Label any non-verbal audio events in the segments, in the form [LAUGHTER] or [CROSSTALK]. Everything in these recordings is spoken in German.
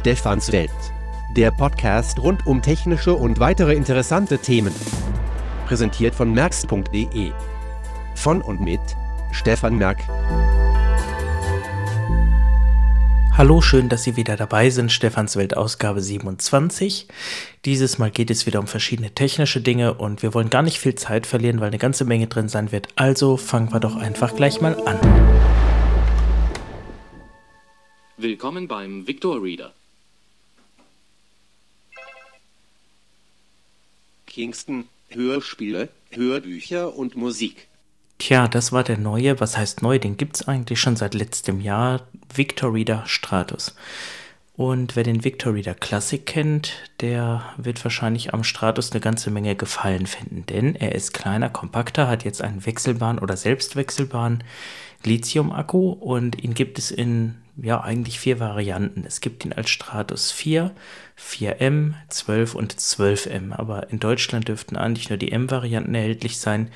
Stefans Welt. Der Podcast rund um technische und weitere interessante Themen. Präsentiert von merx.de. Von und mit Stefan Merk. Hallo, schön, dass Sie wieder dabei sind. Stefans Welt Ausgabe 27. Dieses Mal geht es wieder um verschiedene technische Dinge und wir wollen gar nicht viel Zeit verlieren, weil eine ganze Menge drin sein wird. Also fangen wir doch einfach gleich mal an. Willkommen beim Victor Reader. Kingston Hörspiele, Hörbücher und Musik. Tja, das war der neue, was heißt neu, den gibt es eigentlich schon seit letztem Jahr, Victor Reader Stratus. Und wer den Victor Reader Classic kennt, der wird wahrscheinlich am Stratus eine ganze Menge Gefallen finden, denn er ist kleiner, kompakter, hat jetzt einen wechselbaren oder selbstwechselbaren Lithium-Akku und ihn gibt es in ja eigentlich vier Varianten. Es gibt ihn als Stratus 4, 4M, 12 und 12M, aber in Deutschland dürften eigentlich nur die M-Varianten erhältlich sein.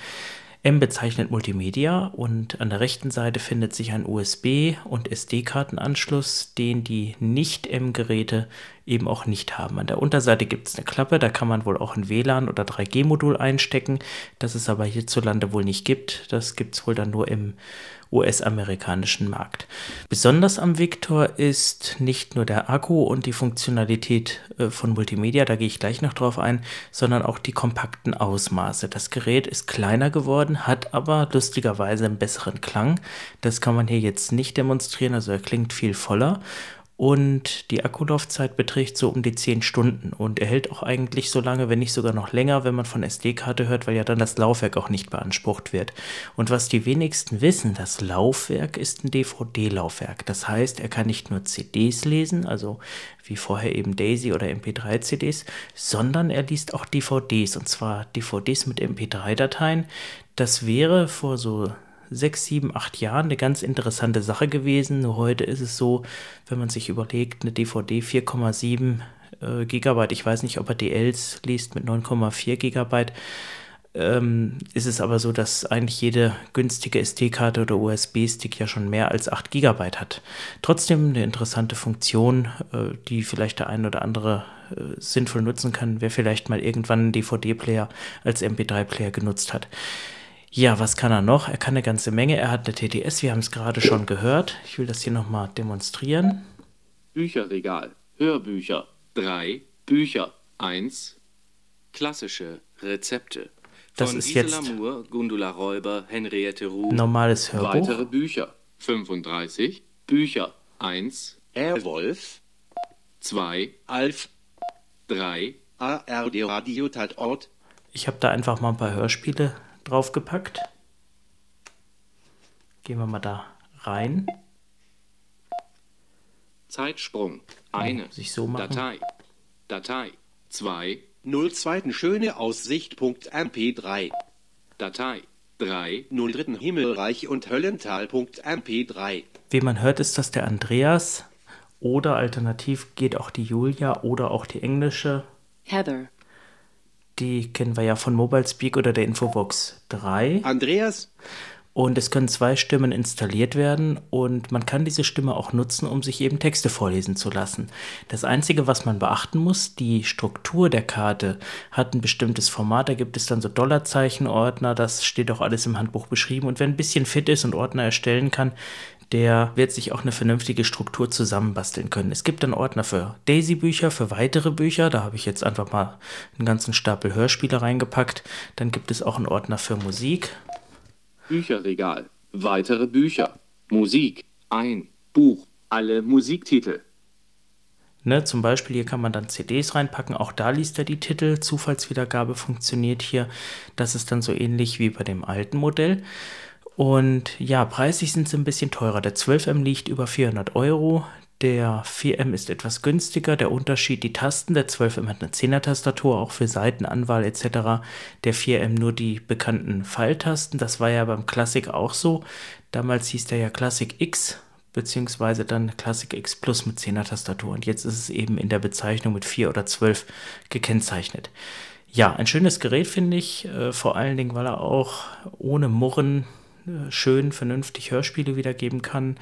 M bezeichnet Multimedia und an der rechten Seite findet sich ein USB- und SD-Kartenanschluss, den die Nicht-M-Geräte eben auch nicht haben. An der Unterseite gibt es eine Klappe, da kann man wohl auch ein WLAN oder 3G-Modul einstecken, das es aber hierzulande wohl nicht gibt. Das gibt es wohl dann nur im US-amerikanischen Markt. Besonders am Victor ist nicht nur der Akku und die Funktionalität äh, von Multimedia, da gehe ich gleich noch drauf ein, sondern auch die kompakten Ausmaße. Das Gerät ist kleiner geworden, hat aber lustigerweise einen besseren Klang. Das kann man hier jetzt nicht demonstrieren, also er klingt viel voller und die Akkulaufzeit beträgt so um die 10 Stunden und er hält auch eigentlich so lange, wenn nicht sogar noch länger, wenn man von SD-Karte hört, weil ja dann das Laufwerk auch nicht beansprucht wird. Und was die wenigsten wissen, das Laufwerk ist ein DVD-Laufwerk. Das heißt, er kann nicht nur CDs lesen, also wie vorher eben Daisy oder MP3-CDs, sondern er liest auch DVDs und zwar DVDs mit MP3-Dateien. Das wäre vor so sechs, sieben, acht Jahren eine ganz interessante Sache gewesen. Nur heute ist es so, wenn man sich überlegt, eine DVD 4,7 äh, Gigabyte, ich weiß nicht, ob er DLs liest mit 9,4 Gigabyte, ähm, ist es aber so, dass eigentlich jede günstige SD-Karte oder USB-Stick ja schon mehr als 8 Gigabyte hat. Trotzdem eine interessante Funktion, äh, die vielleicht der ein oder andere äh, sinnvoll nutzen kann, wer vielleicht mal irgendwann einen DVD-Player als MP3-Player genutzt hat. Ja, was kann er noch? Er kann eine ganze Menge. Er hat eine TTS, wir haben es gerade schon gehört. Ich will das hier nochmal demonstrieren. Bücherregal. Hörbücher. 3. Bücher. 1. Klassische Rezepte. Das Von ist Gisela jetzt Moore, Gundula Räuber, Henriette Ruh. normales Hörbuch. Weitere Bücher. 35. Bücher. 1. Airwolf, 2. Alf, 3. ARD Radio Tatort, Ich habe da einfach mal ein paar Hörspiele draufgepackt. Gehen wir mal da rein. Zeitsprung. Eine. sich so machen. Datei. Datei. 2. 02. Schöne Aussicht.mp3, Datei. 3. 03. Himmelreich und Höllental.mp3, Wie man hört, ist das der Andreas. Oder alternativ geht auch die Julia oder auch die englische. Heather. Die kennen wir ja von Mobile Speak oder der Infobox 3. Andreas, Und es können zwei Stimmen installiert werden und man kann diese Stimme auch nutzen, um sich eben Texte vorlesen zu lassen. Das Einzige, was man beachten muss, die Struktur der Karte hat ein bestimmtes Format. Da gibt es dann so Dollarzeichen-Ordner, das steht auch alles im Handbuch beschrieben. Und wer ein bisschen fit ist und Ordner erstellen kann, der wird sich auch eine vernünftige Struktur zusammenbasteln können. Es gibt dann Ordner für Daisy-Bücher, für weitere Bücher. Da habe ich jetzt einfach mal einen ganzen Stapel Hörspiele reingepackt. Dann gibt es auch einen Ordner für Musik. Bücherregal. Weitere Bücher. Musik. Ein. Buch. Alle Musiktitel. Ne, zum Beispiel hier kann man dann CDs reinpacken, auch da liest er die Titel. Zufallswiedergabe funktioniert hier. Das ist dann so ähnlich wie bei dem alten Modell. Und ja, preislich sind sie ein bisschen teurer. Der 12M liegt über 400 Euro. Der 4M ist etwas günstiger. Der Unterschied, die Tasten. Der 12M hat eine 10er-Tastatur, auch für Seitenanwahl etc. Der 4M nur die bekannten Pfeiltasten. Das war ja beim Classic auch so. Damals hieß der ja Classic X, beziehungsweise dann Classic X Plus mit 10er Tastatur. Und jetzt ist es eben in der Bezeichnung mit 4 oder 12 gekennzeichnet. Ja, ein schönes Gerät finde ich, äh, vor allen Dingen, weil er auch ohne Murren schön, vernünftig Hörspiele wiedergeben kann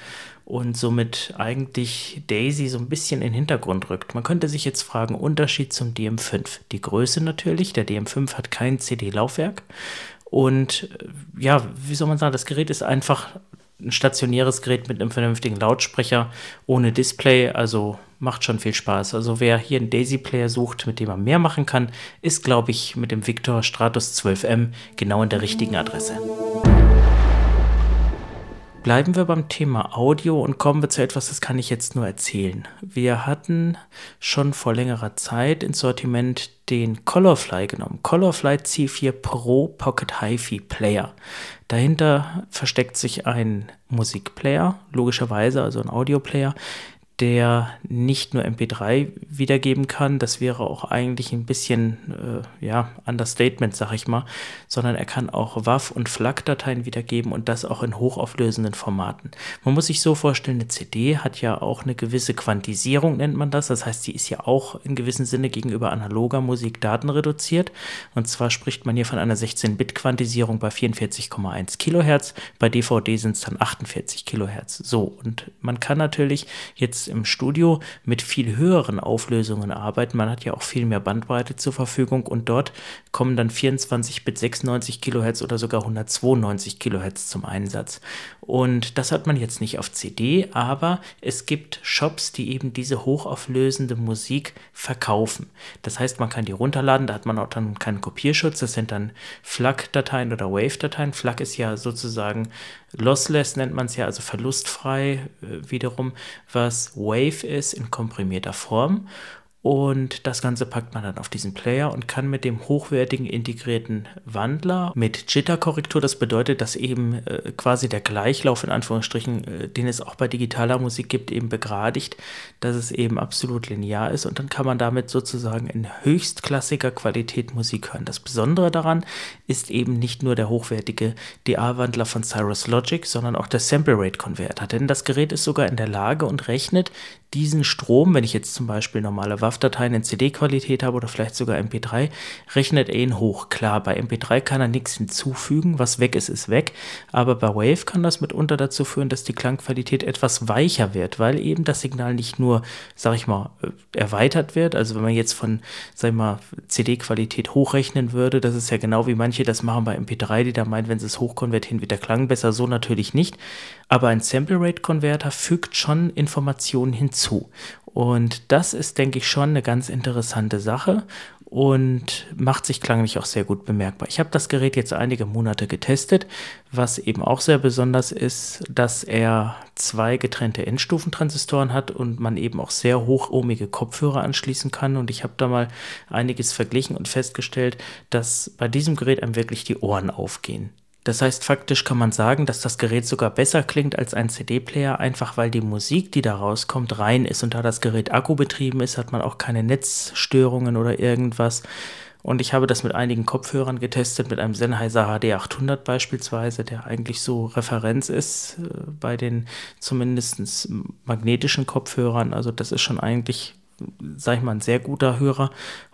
und somit eigentlich Daisy so ein bisschen in den Hintergrund rückt. Man könnte sich jetzt fragen, Unterschied zum DM5. Die Größe natürlich, der DM5 hat kein CD-Laufwerk und äh, ja, wie soll man sagen, das Gerät ist einfach ein stationäres Gerät mit einem vernünftigen Lautsprecher ohne Display, also macht schon viel Spaß. Also wer hier einen Daisy-Player sucht, mit dem man mehr machen kann, ist, glaube ich, mit dem Victor Stratus 12M genau in der richtigen Adresse. Bleiben wir beim Thema Audio und kommen wir zu etwas, das kann ich jetzt nur erzählen. Wir hatten schon vor längerer Zeit ins Sortiment den Colorfly genommen. Colorfly C4 Pro Pocket HiFi Player. Dahinter versteckt sich ein Musikplayer, logischerweise, also ein Audioplayer, der nicht nur MP3 wiedergeben kann, das wäre auch eigentlich ein bisschen, äh, ja, Understatement, sag ich mal, sondern er kann auch WAV- und FLAC-Dateien wiedergeben und das auch in hochauflösenden Formaten. Man muss sich so vorstellen, eine CD hat ja auch eine gewisse Quantisierung, nennt man das, das heißt, sie ist ja auch in gewissem Sinne gegenüber analoger Musik datenreduziert und zwar spricht man hier von einer 16-Bit-Quantisierung bei 44,1 Kilohertz, bei DVD sind es dann 48 Kilohertz. So, und man kann natürlich jetzt im Studio mit viel höheren Auflösungen arbeiten. Man hat ja auch viel mehr Bandbreite zur Verfügung und dort kommen dann 24 bis 96 Kilohertz oder sogar 192 Kilohertz zum Einsatz. Und das hat man jetzt nicht auf CD, aber es gibt Shops, die eben diese hochauflösende Musik verkaufen. Das heißt, man kann die runterladen, da hat man auch dann keinen Kopierschutz, das sind dann FLAC-Dateien oder Wave-Dateien. FLAC ist ja sozusagen lossless, nennt man es ja, also verlustfrei äh, wiederum, was Wave ist in komprimierter Form. Und das Ganze packt man dann auf diesen Player und kann mit dem hochwertigen integrierten Wandler mit Jitter-Korrektur, das bedeutet, dass eben äh, quasi der Gleichlauf in Anführungsstrichen, äh, den es auch bei digitaler Musik gibt, eben begradigt, dass es eben absolut linear ist und dann kann man damit sozusagen in höchstklassiger Qualität Musik hören. Das Besondere daran ist eben nicht nur der hochwertige DA-Wandler von Cyrus Logic, sondern auch der Sample Rate Converter, denn das Gerät ist sogar in der Lage und rechnet diesen Strom, wenn ich jetzt zum Beispiel normale WAV-Dateien in CD-Qualität habe oder vielleicht sogar MP3, rechnet er ihn hoch. Klar, bei MP3 kann er nichts hinzufügen, was weg ist, ist weg, aber bei Wave kann das mitunter dazu führen, dass die Klangqualität etwas weicher wird, weil eben das Signal nicht nur, sag ich mal, äh, erweitert wird, also wenn man jetzt von, sag ich mal, CD-Qualität hochrechnen würde, das ist ja genau wie manche das machen bei MP3, die da meinen, wenn sie es hochkonvertieren, wird der Klang besser, so natürlich nicht, aber ein Sample Rate Converter fügt schon Informationen hinzu. Und das ist, denke ich, schon eine ganz interessante Sache und macht sich klanglich auch sehr gut bemerkbar. Ich habe das Gerät jetzt einige Monate getestet, was eben auch sehr besonders ist, dass er zwei getrennte Endstufentransistoren hat und man eben auch sehr hochohmige Kopfhörer anschließen kann. Und ich habe da mal einiges verglichen und festgestellt, dass bei diesem Gerät einem wirklich die Ohren aufgehen. Das heißt, faktisch kann man sagen, dass das Gerät sogar besser klingt als ein CD-Player, einfach weil die Musik, die da rauskommt, rein ist. Und da das Gerät akkubetrieben ist, hat man auch keine Netzstörungen oder irgendwas. Und ich habe das mit einigen Kopfhörern getestet, mit einem Sennheiser HD800 beispielsweise, der eigentlich so Referenz ist äh, bei den zumindest magnetischen Kopfhörern. Also das ist schon eigentlich sag ich mal, ein sehr guter Hörer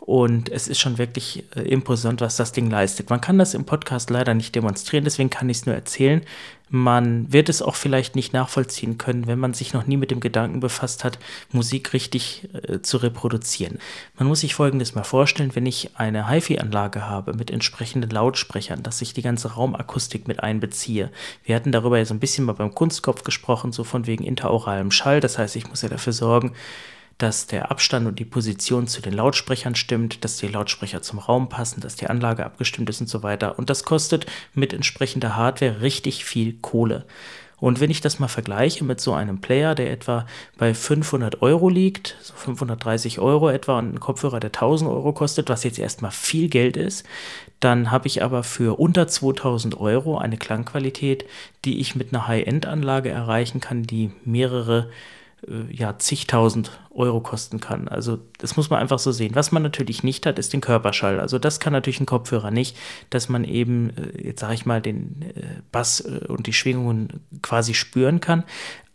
und es ist schon wirklich äh, imposant, was das Ding leistet. Man kann das im Podcast leider nicht demonstrieren, deswegen kann ich es nur erzählen. Man wird es auch vielleicht nicht nachvollziehen können, wenn man sich noch nie mit dem Gedanken befasst hat, Musik richtig äh, zu reproduzieren. Man muss sich Folgendes mal vorstellen, wenn ich eine HiFi-Anlage habe mit entsprechenden Lautsprechern, dass ich die ganze Raumakustik mit einbeziehe. Wir hatten darüber ja so ein bisschen mal beim Kunstkopf gesprochen, so von wegen interauralem Schall. Das heißt, ich muss ja dafür sorgen, dass der Abstand und die Position zu den Lautsprechern stimmt, dass die Lautsprecher zum Raum passen, dass die Anlage abgestimmt ist und so weiter. Und das kostet mit entsprechender Hardware richtig viel Kohle. Und wenn ich das mal vergleiche mit so einem Player, der etwa bei 500 Euro liegt, so 530 Euro etwa, und ein Kopfhörer, der 1000 Euro kostet, was jetzt erstmal viel Geld ist, dann habe ich aber für unter 2000 Euro eine Klangqualität, die ich mit einer High-End-Anlage erreichen kann, die mehrere ja, zigtausend Euro kosten kann. Also das muss man einfach so sehen. Was man natürlich nicht hat, ist den Körperschall. Also das kann natürlich ein Kopfhörer nicht, dass man eben, äh, jetzt sage ich mal, den äh, Bass und die Schwingungen quasi spüren kann.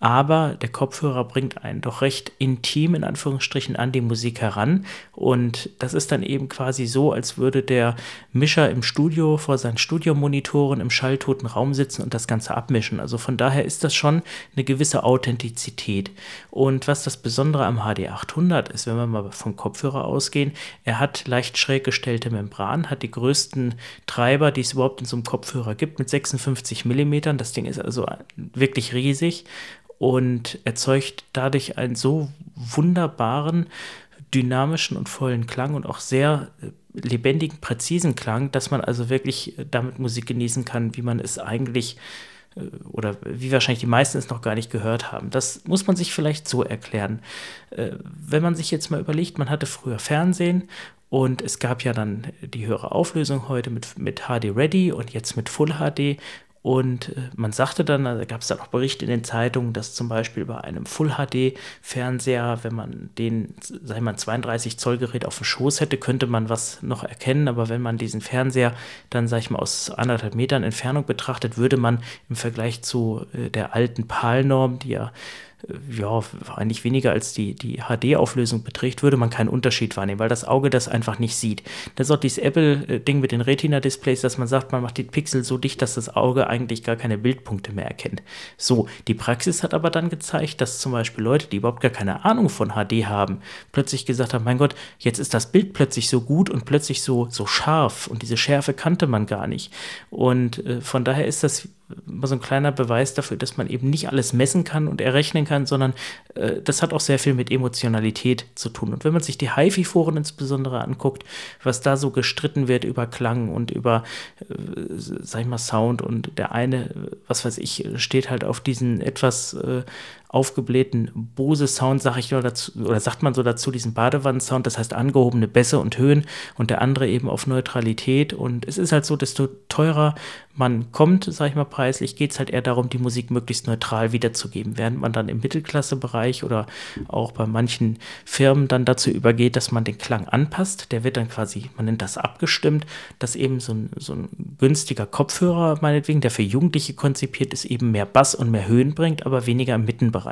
Aber der Kopfhörer bringt einen doch recht intim in Anführungsstrichen an die Musik heran und das ist dann eben quasi so, als würde der Mischer im Studio vor seinen Studiomonitoren im schalltoten Raum sitzen und das Ganze abmischen. Also von daher ist das schon eine gewisse Authentizität. Und was das Besondere am HD 800 ist, wenn wir mal vom Kopfhörer ausgehen, er hat leicht schräg gestellte Membran, hat die größten Treiber, die es überhaupt in so einem Kopfhörer gibt, mit 56 mm. Das Ding ist also wirklich riesig und erzeugt dadurch einen so wunderbaren, dynamischen und vollen Klang und auch sehr äh, lebendigen, präzisen Klang, dass man also wirklich äh, damit Musik genießen kann, wie man es eigentlich äh, oder wie wahrscheinlich die meisten es noch gar nicht gehört haben. Das muss man sich vielleicht so erklären. Wenn man sich jetzt mal überlegt, man hatte früher Fernsehen und es gab ja dann die höhere Auflösung heute mit, mit HD Ready und jetzt mit Full HD. Und äh, man sagte dann, also gab es dann auch Berichte in den Zeitungen, dass zum Beispiel bei einem Full-HD-Fernseher, wenn man den, ich mal, 32 Zoll Gerät auf dem Schoß hätte, könnte man was noch erkennen. Aber wenn man diesen Fernseher dann, sag ich mal, aus anderthalb Metern Entfernung betrachtet, würde man im Vergleich zu äh, der alten PAL-Norm, die ja ja, eigentlich weniger als die, die HD-Auflösung beträgt, würde man keinen Unterschied wahrnehmen, weil das Auge das einfach nicht sieht. Das ist auch dieses Apple-Ding mit den Retina-Displays, dass man sagt, man macht die Pixel so dicht, dass das Auge eigentlich gar keine Bildpunkte mehr erkennt. So, die Praxis hat aber dann gezeigt, dass zum Beispiel Leute, die überhaupt gar keine Ahnung von HD haben, plötzlich gesagt haben, mein Gott, jetzt ist das Bild plötzlich so gut und plötzlich so, so scharf und diese Schärfe kannte man gar nicht. Und äh, von daher ist das immer so ein kleiner Beweis dafür, dass man eben nicht alles messen kann und errechnen kann, sondern äh, das hat auch sehr viel mit Emotionalität zu tun. Und wenn man sich die HiFi-Foren insbesondere anguckt, was da so gestritten wird über Klang und über, äh, sag ich mal, Sound und der eine, was weiß ich, steht halt auf diesen etwas äh, aufgeblähten Bose-Sound, sag ich dazu, oder sagt man so dazu, diesen Badewannen-Sound, das heißt angehobene Bässe und Höhen und der andere eben auf Neutralität. Und es ist halt so, desto teurer man kommt, sag ich mal, preislich, geht es halt eher darum, die Musik möglichst neutral wiederzugeben, während man dann im Mittelklassebereich oder auch bei manchen Firmen dann dazu übergeht, dass man den Klang anpasst. Der wird dann quasi, man nennt das abgestimmt, dass eben so ein, so ein günstiger Kopfhörer, meinetwegen, der für Jugendliche konzipiert ist, eben mehr Bass und mehr Höhen bringt, aber weniger im Mittenbereich.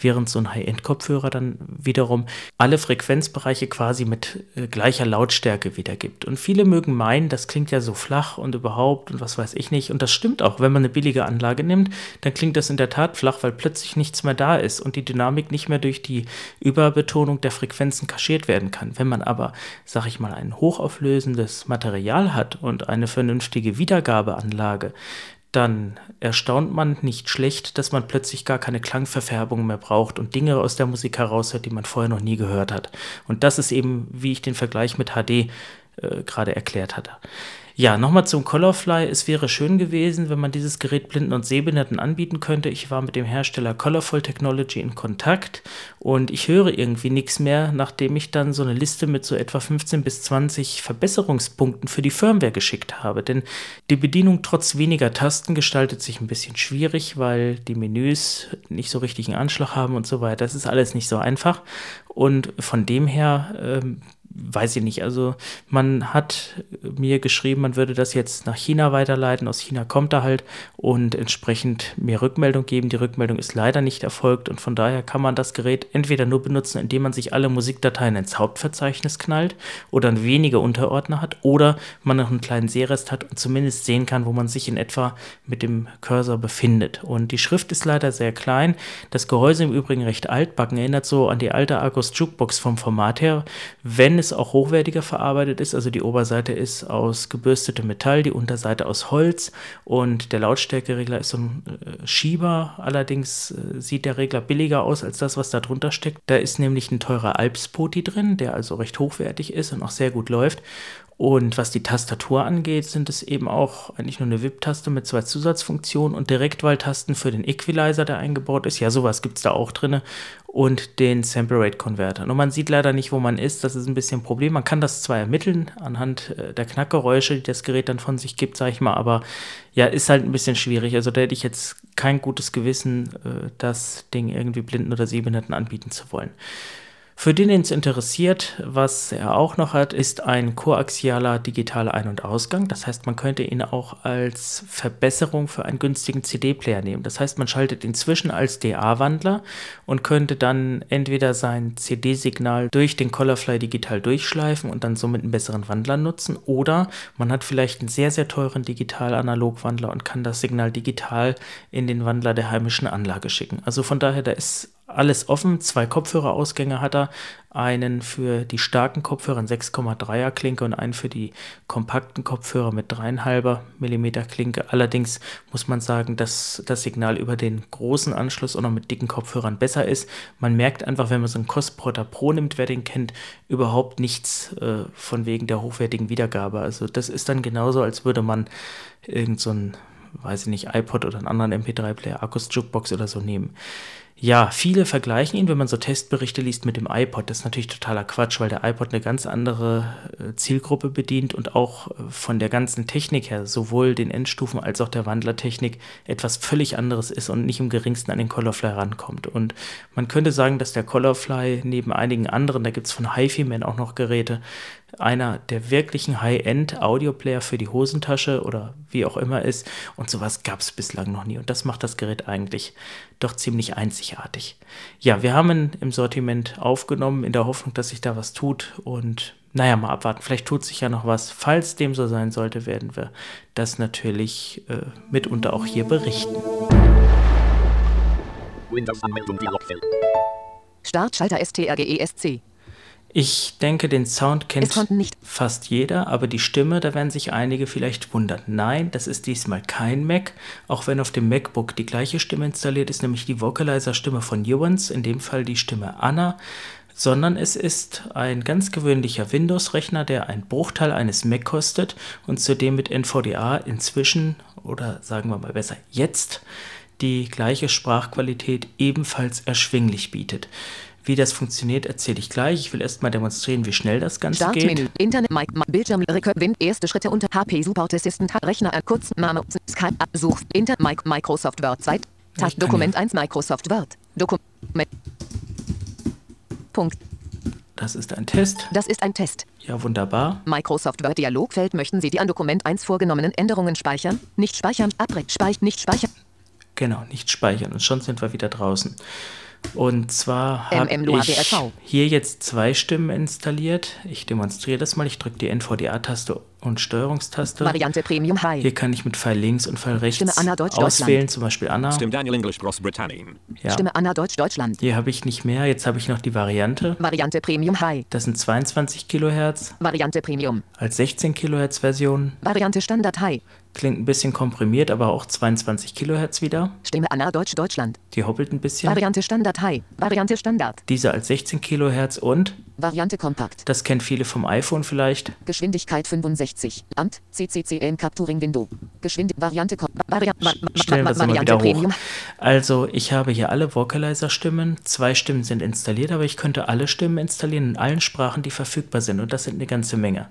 Während so ein High-End-Kopfhörer dann wiederum alle Frequenzbereiche quasi mit äh, gleicher Lautstärke wiedergibt. Und viele mögen meinen, das klingt ja so flach und überhaupt und was weiß ich nicht. Und das stimmt auch. Wenn man eine billige Anlage nimmt, dann klingt das in der Tat flach, weil plötzlich nichts mehr da ist und die Dynamik nicht mehr durch die Überbetonung der Frequenzen kaschiert werden kann. Wenn man aber, sag ich mal, ein hochauflösendes Material hat und eine vernünftige Wiedergabeanlage, dann erstaunt man nicht schlecht, dass man plötzlich gar keine Klangverfärbung mehr braucht und Dinge aus der Musik heraushört, die man vorher noch nie gehört hat. Und das ist eben, wie ich den Vergleich mit HD äh, gerade erklärt hatte. Ja, nochmal zum Colorfly. Es wäre schön gewesen, wenn man dieses Gerät Blinden und Sehbehinderten anbieten könnte. Ich war mit dem Hersteller Colorful Technology in Kontakt und ich höre irgendwie nichts mehr, nachdem ich dann so eine Liste mit so etwa 15 bis 20 Verbesserungspunkten für die Firmware geschickt habe. Denn die Bedienung trotz weniger Tasten gestaltet sich ein bisschen schwierig, weil die Menüs nicht so richtigen Anschlag haben und so weiter. Das ist alles nicht so einfach. Und von dem her ähm, weiß ich nicht. Also man hat mir geschrieben, man würde das jetzt nach China weiterleiten. Aus China kommt er halt und entsprechend mir Rückmeldung geben. Die Rückmeldung ist leider nicht erfolgt und von daher kann man das Gerät entweder nur benutzen, indem man sich alle Musikdateien ins Hauptverzeichnis knallt oder wenige Unterordner hat oder man noch einen kleinen Sehrest hat und zumindest sehen kann, wo man sich in etwa mit dem Cursor befindet. Und die Schrift ist leider sehr klein. Das Gehäuse im Übrigen recht altbacken, erinnert so an die alte Argus Jukebox vom Format her. Wenn es es auch hochwertiger verarbeitet ist. Also die Oberseite ist aus gebürstetem Metall, die Unterseite aus Holz und der Lautstärkeregler ist so ein äh, Schieber. Allerdings äh, sieht der Regler billiger aus als das, was da drunter steckt. Da ist nämlich ein teurer Alps-Poti drin, der also recht hochwertig ist und auch sehr gut läuft. Und was die Tastatur angeht, sind es eben auch eigentlich nur eine VIP-Taste mit zwei Zusatzfunktionen und Direktwahltasten für den Equalizer, der eingebaut ist. Ja, sowas gibt es da auch drin. Und den Sample Rate Converter. Und man sieht leider nicht, wo man ist. Das ist ein bisschen ein Problem. Man kann das zwar ermitteln anhand äh, der Knackgeräusche, die das Gerät dann von sich gibt, sag ich mal, aber ja, ist halt ein bisschen schwierig. Also da hätte ich jetzt kein gutes Gewissen, äh, das Ding irgendwie Blinden oder Sehbehinderten anbieten zu wollen. Für den, den es interessiert, was er auch noch hat, ist ein koaxialer digitaler Ein- und Ausgang. Das heißt, man könnte ihn auch als Verbesserung für einen günstigen CD-Player nehmen. Das heißt, man schaltet inzwischen als DA-Wandler und könnte dann entweder sein CD-Signal durch den Colorfly digital durchschleifen und dann somit einen besseren Wandler nutzen oder man hat vielleicht einen sehr, sehr teuren Digital-Analog-Wandler und kann das Signal digital in den Wandler der heimischen Anlage schicken. Also von daher, da ist alles offen. Zwei Kopfhörerausgänge hat er. Einen für die starken Kopfhörer, 6,3er Klinke und einen für die kompakten Kopfhörer mit 3,5er Millimeter Klinke. Allerdings muss man sagen, dass das Signal über den großen Anschluss auch noch mit dicken Kopfhörern besser ist. Man merkt einfach, wenn man so einen Cosprotter Pro nimmt, wer den kennt, überhaupt nichts äh, von wegen der hochwertigen Wiedergabe. Also das ist dann genauso, als würde man irgend so weiß ich nicht, iPod oder einen anderen MP3-Player, Akkus Jukebox oder so nehmen. Ja, viele vergleichen ihn, wenn man so Testberichte liest, mit dem iPod. Das ist natürlich totaler Quatsch, weil der iPod eine ganz andere äh, Zielgruppe bedient und auch äh, von der ganzen Technik her, sowohl den Endstufen als auch der Wandlertechnik, etwas völlig anderes ist und nicht im geringsten an den Colorfly rankommt. Und man könnte sagen, dass der Colorfly neben einigen anderen, da gibt es von HiFi-Man auch noch Geräte, einer der wirklichen High-End-Audio-Player für die Hosentasche oder wie auch immer ist. Und sowas gab es bislang noch nie. Und das macht das Gerät eigentlich doch ziemlich einzigartig. Ja, wir haben ihn im Sortiment aufgenommen, in der Hoffnung, dass sich da was tut. Und naja, mal abwarten. Vielleicht tut sich ja noch was. Falls dem so sein sollte, werden wir das natürlich äh, mitunter auch hier berichten. Windows-Anmeldung Dialogfeld. Startschalter STRGESC. Ich denke, den Sound kennt fast jeder, aber die Stimme, da werden sich einige vielleicht wundern. Nein, das ist diesmal kein Mac, auch wenn auf dem MacBook die gleiche Stimme installiert ist, nämlich die Vocalizer-Stimme von Nuance, in dem Fall die Stimme Anna, sondern es ist ein ganz gewöhnlicher Windows-Rechner, der einen Bruchteil eines Mac kostet und zudem mit NVDA inzwischen, oder sagen wir mal besser jetzt, die gleiche Sprachqualität ebenfalls erschwinglich bietet. Wie das funktioniert, erzähle ich gleich. Ich will erst mal demonstrieren, wie schnell das Ganze Startmenü. geht. Internet, Mic, Bildschirm, Recur, Wind, erste Schritte unter HP Support Assistant, Rechner, äh, kurz, Name, Skype, Such, Inter, Mic, Microsoft Word, Zeit, kann Dokument hier- 1, Microsoft Word, Dokument. Punkt. Das ist ein Test. Das ist ein Test. Ja, wunderbar. Microsoft Word Dialogfeld möchten Sie die an Dokument 1 vorgenommenen Änderungen speichern? Nicht speichern, abbrechen, speichern, nicht speichern. Genau, nicht speichern. Und schon sind wir wieder draußen. Und zwar habe ich hier jetzt zwei Stimmen installiert. Ich demonstriere das mal. Ich drücke die NVDA-Taste und Steuerungstaste. Variante Premium High. Hier kann ich mit Pfeil links und Pfeil rechts Stimme Anna, Deutsch, auswählen, zum Beispiel Anna. Stim Daniel English Gross Britannia. Ja. Stimme Anna Deutsch Deutschland. Hier habe ich nicht mehr. Jetzt habe ich noch die Variante. Variante Premium High. Das sind 22 Kilohertz Variante Premium. als 16 Kilohertz Version. Variante Standard High. Klingt ein bisschen komprimiert, aber auch 22 Kilohertz wieder. Stimme Anna Deutsch Deutschland. Die hoppelt ein bisschen. Variante Standard High. Variante Standard. Diese als 16 Kilohertz und, Variante Kompakt. das kennt viele vom iPhone vielleicht, Geschwindigkeit 65. Amt. CCCM Capturing Window. Geschwind Variante Kom Vari Va- Va- stellen wir es mal Variante wieder hoch. Also ich habe hier alle Vocalizer-Stimmen, zwei Stimmen sind installiert, aber ich könnte alle Stimmen installieren in allen Sprachen, die verfügbar sind und das sind eine ganze Menge.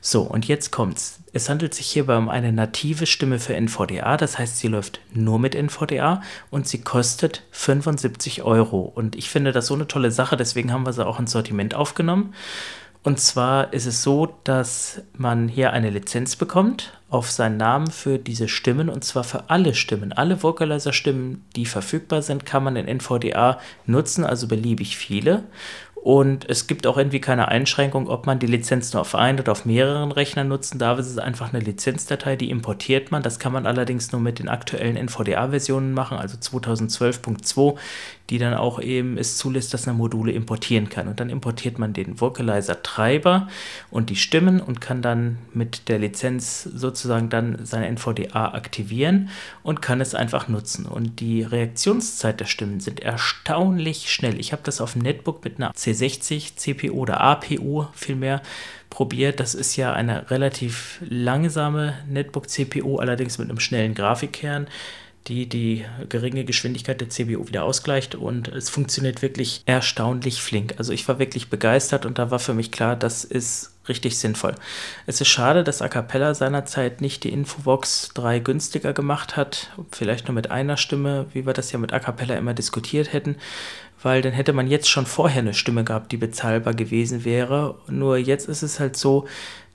So, und jetzt kommt's. Es handelt sich hierbei um eine native Stimme für NVDA, das heißt, sie läuft nur mit NVDA und sie kostet 75 Euro. Und ich finde das so eine tolle Sache, deswegen haben wir sie auch ins Sortiment aufgenommen. Und zwar ist es so, dass man hier eine Lizenz bekommt auf seinen Namen für diese Stimmen und zwar für alle Stimmen. Alle Vocalizer-Stimmen, die verfügbar sind, kann man in NVDA nutzen, also beliebig viele. Und es gibt auch irgendwie keine Einschränkung, ob man die Lizenz nur auf einen oder auf mehreren Rechnern nutzen darf. Es ist einfach eine Lizenzdatei, die importiert man. Das kann man allerdings nur mit den aktuellen NVDA-Versionen machen, also 2012.2, die dann auch eben es zulässt, dass man Module importieren kann. Und dann importiert man den Vocalizer-Treiber und die Stimmen und kann dann mit der Lizenz sozusagen dann seine NVDA aktivieren und kann es einfach nutzen. Und die Reaktionszeit der Stimmen sind erstaunlich schnell. Ich habe das auf dem Netbook mit einer C60 CPU oder APU vielmehr probiert. Das ist ja eine relativ langsame Netbook-CPU, allerdings mit einem schnellen Grafikkern die die geringe Geschwindigkeit der CPU wieder ausgleicht und es funktioniert wirklich erstaunlich flink. Also ich war wirklich begeistert und da war für mich klar, das ist richtig sinnvoll. Es ist schade, dass A Cappella seinerzeit nicht die Infobox 3 günstiger gemacht hat, vielleicht nur mit einer Stimme, wie wir das ja mit A Cappella immer diskutiert hätten, weil dann hätte man jetzt schon vorher eine Stimme gehabt, die bezahlbar gewesen wäre. Nur jetzt ist es halt so,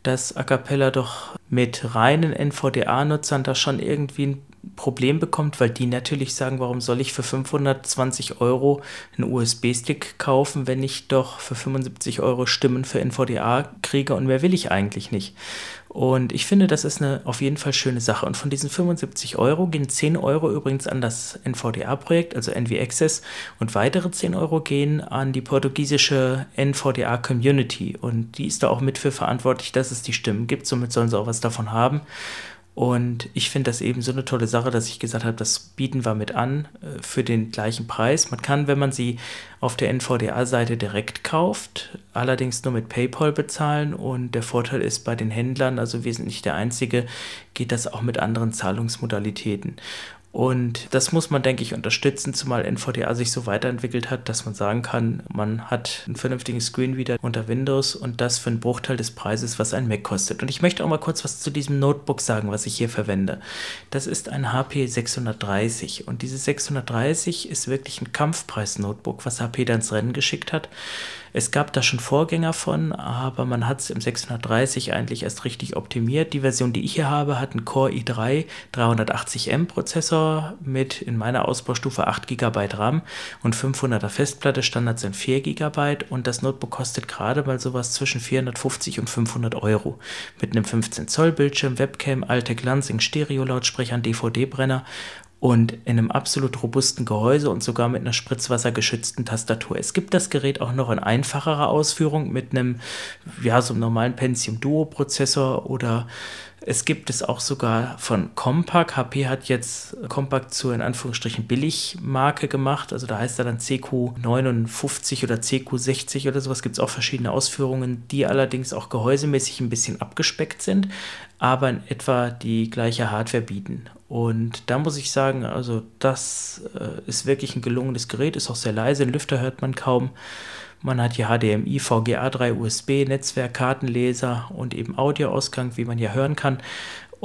dass A Cappella doch mit reinen NVDA-Nutzern da schon irgendwie ein Problem bekommt, weil die natürlich sagen, warum soll ich für 520 Euro einen USB-Stick kaufen, wenn ich doch für 75 Euro Stimmen für NVDA kriege und mehr will ich eigentlich nicht. Und ich finde, das ist eine auf jeden Fall schöne Sache. Und von diesen 75 Euro gehen 10 Euro übrigens an das NVDA-Projekt, also NV Access, und weitere 10 Euro gehen an die portugiesische NVDA-Community. Und die ist da auch mit für verantwortlich, dass es die Stimmen gibt. Somit sollen sie auch was davon haben. Und ich finde das eben so eine tolle Sache, dass ich gesagt habe, das bieten wir mit an äh, für den gleichen Preis. Man kann, wenn man sie auf der NVDA-Seite direkt kauft, allerdings nur mit PayPal bezahlen. Und der Vorteil ist bei den Händlern, also wir sind nicht der Einzige, geht das auch mit anderen Zahlungsmodalitäten. Und das muss man, denke ich, unterstützen, zumal NVDA sich so weiterentwickelt hat, dass man sagen kann, man hat einen vernünftigen Screenreader unter Windows und das für einen Bruchteil des Preises, was ein Mac kostet. Und ich möchte auch mal kurz was zu diesem Notebook sagen, was ich hier verwende. Das ist ein HP 630 und dieses 630 ist wirklich ein Kampfpreis-Notebook, was HP dann ins Rennen geschickt hat. Es gab da schon Vorgänger von, aber man hat es im 630 eigentlich erst richtig optimiert. Die Version, die ich hier habe, hat einen Core i3 380M Prozessor mit in meiner Ausbaustufe 8 GB RAM und 500er Festplatte. Standard sind 4 GB und das Notebook kostet gerade mal sowas zwischen 450 und 500 Euro. Mit einem 15 Zoll Bildschirm, Webcam, Altec Lansing Stereo-Lautsprechern, DVD-Brenner und in einem absolut robusten Gehäuse und sogar mit einer spritzwassergeschützten Tastatur. Es gibt das Gerät auch noch in einfacherer Ausführung mit einem, ja, so einem normalen Pentium Duo Prozessor oder es gibt es auch sogar von Compaq. HP hat jetzt Compaq zur in Anführungsstrichen Billigmarke gemacht. Also da heißt er dann CQ59 oder CQ60 oder sowas. Gibt es auch verschiedene Ausführungen, die allerdings auch gehäusemäßig ein bisschen abgespeckt sind, aber in etwa die gleiche Hardware bieten. Und da muss ich sagen, also das äh, ist wirklich ein gelungenes Gerät, ist auch sehr leise, den Lüfter hört man kaum. Man hat hier HDMI, VGA 3, USB, Netzwerk, Kartenleser und eben Audioausgang, wie man ja hören kann.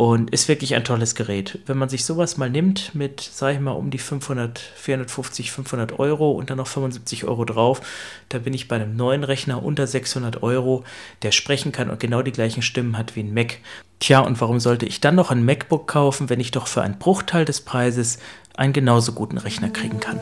Und ist wirklich ein tolles Gerät. Wenn man sich sowas mal nimmt mit, sag ich mal, um die 500, 450, 500 Euro und dann noch 75 Euro drauf, da bin ich bei einem neuen Rechner unter 600 Euro, der sprechen kann und genau die gleichen Stimmen hat wie ein Mac. Tja, und warum sollte ich dann noch ein MacBook kaufen, wenn ich doch für einen Bruchteil des Preises einen genauso guten Rechner kriegen kann?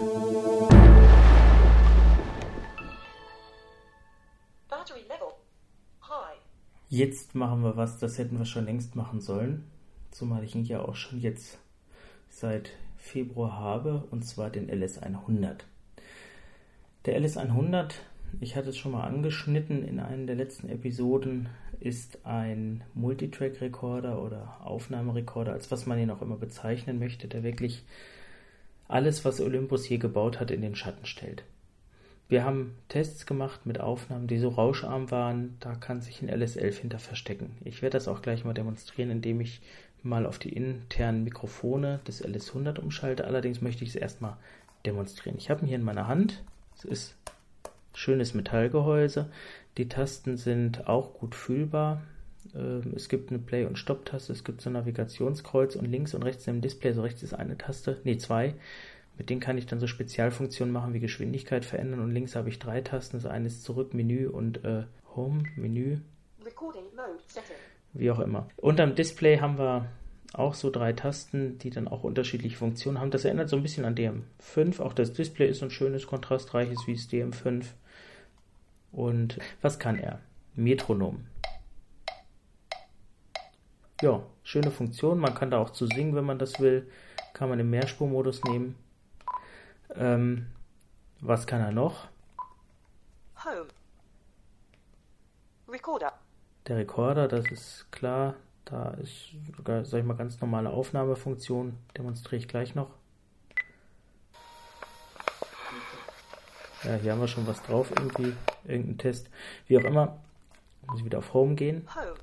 Jetzt machen wir was, das hätten wir schon längst machen sollen, zumal ich ihn ja auch schon jetzt seit Februar habe, und zwar den LS100. Der LS100, ich hatte es schon mal angeschnitten in einer der letzten Episoden, ist ein Multitrack-Recorder oder Aufnahmerekorder, als was man ihn auch immer bezeichnen möchte, der wirklich alles, was Olympus je gebaut hat, in den Schatten stellt. Wir haben Tests gemacht mit Aufnahmen, die so rauscharm waren, da kann sich ein LS11 hinter verstecken. Ich werde das auch gleich mal demonstrieren, indem ich mal auf die internen Mikrofone des LS100 umschalte. Allerdings möchte ich es erstmal demonstrieren. Ich habe ihn hier in meiner Hand. Es ist schönes Metallgehäuse. Die Tasten sind auch gut fühlbar. Ähm, es gibt eine Play- und Stop-Taste, es gibt so ein Navigationskreuz und links und rechts im Display, so rechts ist eine Taste, nee, zwei. Mit denen kann ich dann so Spezialfunktionen machen wie Geschwindigkeit verändern und links habe ich drei Tasten, also eines zurück, Menü und äh, Home, Menü. Wie auch immer. Unterm Display haben wir auch so drei Tasten, die dann auch unterschiedliche Funktionen haben. Das erinnert so ein bisschen an DM5. Auch das Display ist so ein schönes, kontrastreiches wie das DM5. Und was kann er? Metronom. Ja, schöne Funktion. Man kann da auch zu singen, wenn man das will. Kann man im Mehrspurmodus nehmen. Ähm, was kann er noch? Home. Recorder. Der Recorder, das ist klar. Da ist sogar, sag ich mal, ganz normale Aufnahmefunktion. Demonstriere ich gleich noch. Ja, hier haben wir schon was drauf, irgendwie, irgendein Test. Wie auch immer, muss ich wieder auf Home gehen. Home.